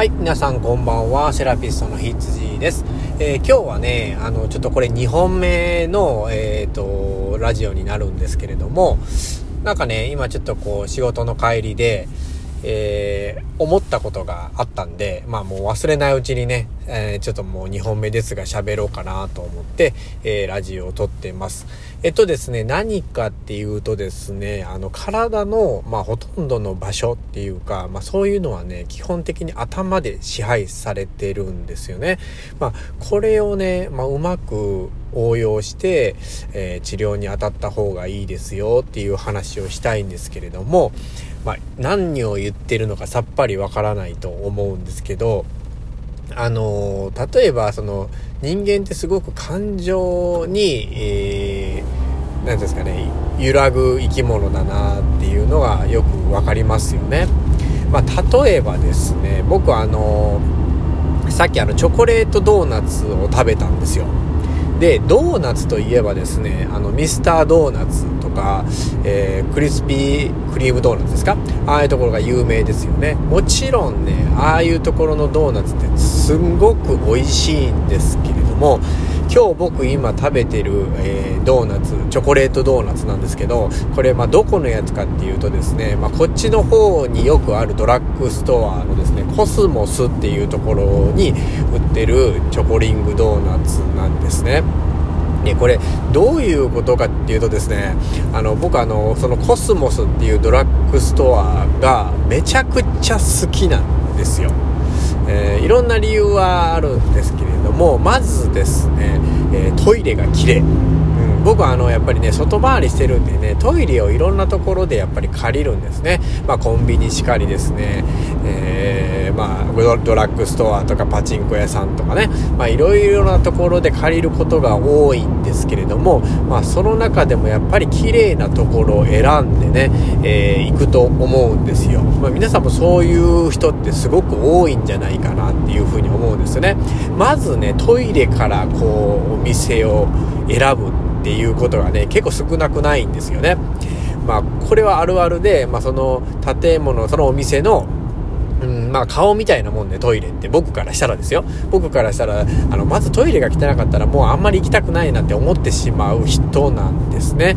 はい、皆さんこんばんは、セラピストのひつじです。えー、今日はね、あの、ちょっとこれ2本目の、えっ、ー、と、ラジオになるんですけれども、なんかね、今ちょっとこう、仕事の帰りで、えー、思ったことがあったんで、まあもう忘れないうちにね、えー、ちょっともう2本目ですが喋ろうかなと思って、えー、ラジオを撮ってます。えっとですね、何かっていうとですね、あの体の、まあほとんどの場所っていうか、まあそういうのはね、基本的に頭で支配されてるんですよね。まあこれをね、まあうまく応用して、えー、治療に当たった方がいいですよっていう話をしたいんですけれども、まあ、何を言ってるのかさっぱりわからないと思うんですけど、あの、例えばその人間ってすごく感情に、えー、なんですかね、揺らぐ生き物だなっていうのがよくわかりますよね。まあ、例えばですね、僕あの、さっきあのチョコレートドーナツを食べたんですよ。で、ドーナツといえばですね、あの、ミスタードーナツとか、えー、クリスピークリームドーナツですか？ああいうところが有名ですよね。もちろんね、ああいうところのドーナツってすんごく美味しいんですけれども、今日僕今食べてる、えー、ドーナツ、チョコレートドーナツなんですけど、これまあどこのやつかっていうとですね、まあこっちの方によくあるドラッグストアのですね、コスモスっていうところに売ってるチョコリングドーナツなんですね。で、これ、どういうことかっていうとですね、あの、僕あの、そのコスモスっていうドラッグストアがめちゃくちゃ好きなんですよ。えー、いろんな理由はあるんですけれどもまずですね、えー、トイレが綺麗、僕はあのやっぱりね外回りしてるんでねトイレをいろんなところでやっぱり借りるんですね、まあ、コンビニしかりですね、えー、まあ、ドラッグストアとかパチンコ屋さんとかね。いろいろなところで借りることが多いんですけれども、まあ、その中でもやっぱり綺麗なところを選んでね、えー、行くと思うんですよ、まあ、皆さんもそういう人ってすごく多いんじゃないかなっていうふうに思うんですよね。まずねトイレからこうお店を選ぶっていうことがね結構少なくないんですよねまあこれはあるあるで、まあ、その建物そのお店のうん、まあ顔みたいなもんで、トイレって僕からしたらですよ。僕からしたら、あの、まずトイレが汚かったらもうあんまり行きたくないなって思ってしまう人なんですね。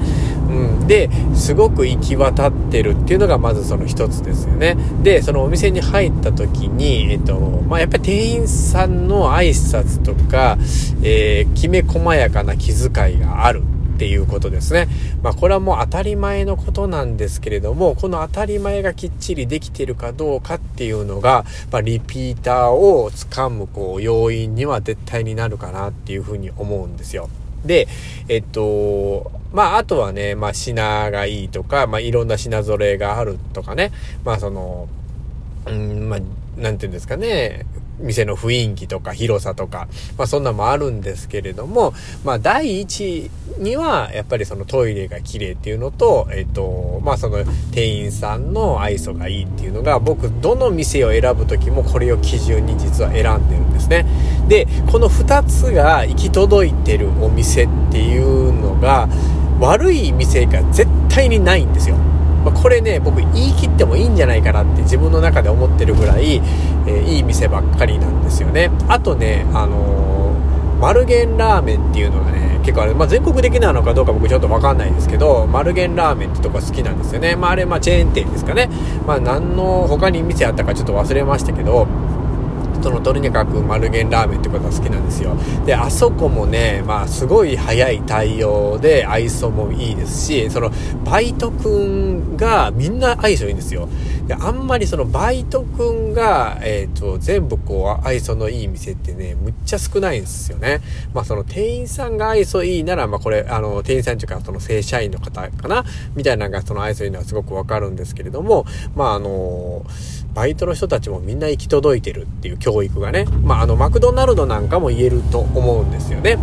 うん。で、すごく行き渡ってるっていうのがまずその一つですよね。で、そのお店に入った時に、えっと、まあやっぱり店員さんの挨拶とか、えー、きめ細やかな気遣いがある。っていうことですね。まあこれはもう当たり前のことなんですけれども、この当たり前がきっちりできてるかどうかっていうのが、まあ、リピーターをつかむこう要因には絶対になるかなっていうふうに思うんですよ。で、えっと、まあ、あとはね、まあ、品がいいとか、まあ、いろんな品揃えがあるとかね、まあ、その、うん、まあ、なんていうんですかね、店の雰囲気とか広さとか、まあそんなもあるんですけれども、まあ第一にはやっぱりそのトイレが綺麗っていうのと、えっと、まあその店員さんの愛想がいいっていうのが僕どの店を選ぶ時もこれを基準に実は選んでるんですね。で、この二つが行き届いてるお店っていうのが悪い店が絶対にないんですよ。まあ、これね、僕言い切ってもいいんじゃないかなって自分の中で思ってるぐらい、えー、いい店ばっかりなんですよね。あとね、あのー、マルゲンラーメンっていうのがね、結構あれ、まあ、全国的なのかどうか僕ちょっと分かんないですけど、マルゲンラーメンってとこ好きなんですよね。まあ、あれ、まあ、チェーン店ですかね。まあ、何の他に店あったかちょっと忘れましたけど、そのとにかく丸源ラーメンってことが好きなんですよ。であそこもねまあすごい早い対応で愛想もいいですしそのバイトくんがみんな愛想いいんですよ。であんまりそのバイトくんが、えっ、ー、と全部こう愛想のいい店ってねむっちゃ少ないんですよね。まあその店員さんが愛想いいならまあこれあの店員さんというかその正社員の方かな？みたいなのがその愛想いいのはすごくわかるんですけれどもまああのバイトの人たちもみんな行き届いてるっていう教育がね、まあ、あの、マクドナルドなんかも言えると思うんですよね。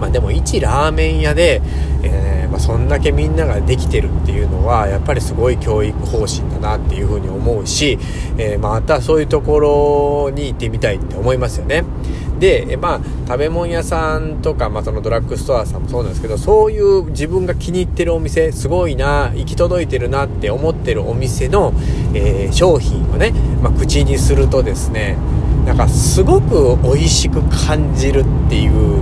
まあでも一ラーメン屋で、えー、まあ、そんだけみんなができてるっていうのはやっぱりすごい教育方針だなっていうふうに思うし、えー、またそういうところに行ってみたいって思いますよね。で、まあ、食べ物屋さんとか、まあ、そのドラッグストアさんもそうなんですけど、そういう自分が気に入ってるお店、すごいな、行き届いてるなって思ってるお店の、えー、商品をね、まあ、口にするとですねなんかすごく美味しく感じるっていう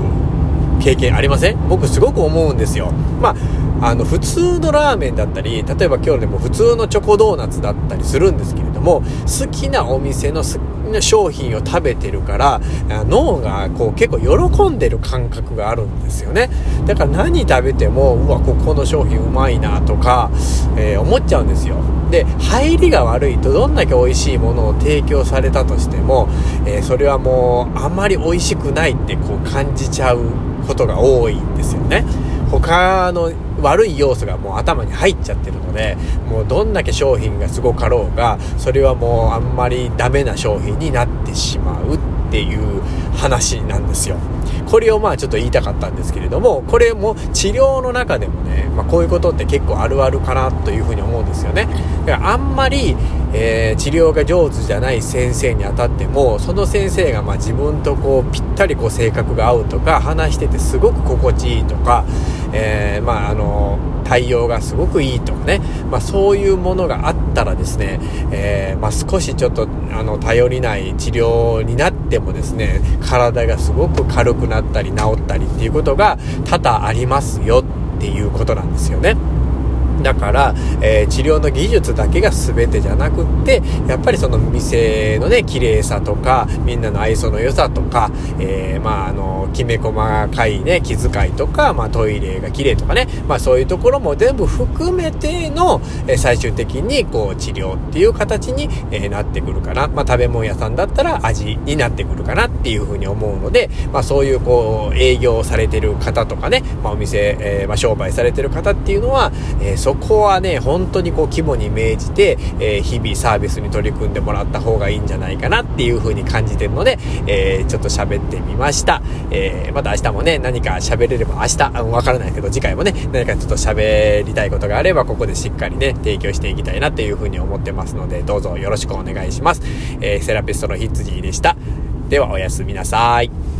経験ありません？僕すごく思うんですよ。まああの普通のラーメンだったり例えば今日でも普通のチョコドーナツだったりするんですけども好きなお店の好きな商品を食べてるから脳がこう結構喜んでる感覚があるんですよね。だから何食べてもうわここの商品うまいなとか、えー、思っちゃうんですよ。で入りが悪いとどんだけ美味しいものを提供されたとしても、えー、それはもうあんまり美味しくないってこう感じちゃうことが多いんですよね。他の悪い要素がもう頭に入っちゃってるのでもうどんだけ商品がすごかろうがそれはもうあんまりダメな商品になってしまうっていう話なんですよ。これをまあちょっと言いたかったんですけれどもこれも治療の中でもね、まあ、こういうことって結構あるあるかなというふうに思うんですよね。だからあんまり、えー、治療が上手じゃない先生に当たってもその先生がま自分とこうぴったりこう性格が合うとか話しててすごく心地いいとか、えー、まああの対応がすごくいいとかね、まあ、そういうものがあったらですね、えー、まあ、少しちょっとあの頼りない治療になってもですね体がすごく軽くなったり治ったりっていうことが多々ありますよっていうことなんですよね。だから、えー、治療の技術だけが全てじゃなくって、やっぱりその店のね、綺麗さとか、みんなの愛想の良さとか、えー、まあ、あの、きめ細かいね、気遣いとか、まあ、トイレが綺麗とかね、まあ、そういうところも全部含めての、えー、最終的に、こう、治療っていう形に、えー、なってくるかな。まあ、食べ物屋さんだったら味になってくるかなっていうふうに思うので、まあ、そういう、こう、営業されてる方とかね、まあ、お店、えー、まあ、商売されてる方っていうのは、えー、そこはね、本当にこう規模に銘じて、えー、日々サービスに取り組んでもらった方がいいんじゃないかなっていう風に感じてるので、えー、ちょっと喋ってみました。えー、また明日もね、何か喋れれば明日、あわからないけど次回もね、何かちょっと喋りたいことがあれば、ここでしっかりね、提供していきたいなっていう風に思ってますので、どうぞよろしくお願いします。えセラピストのヒッツジーでした。ではおやすみなさい。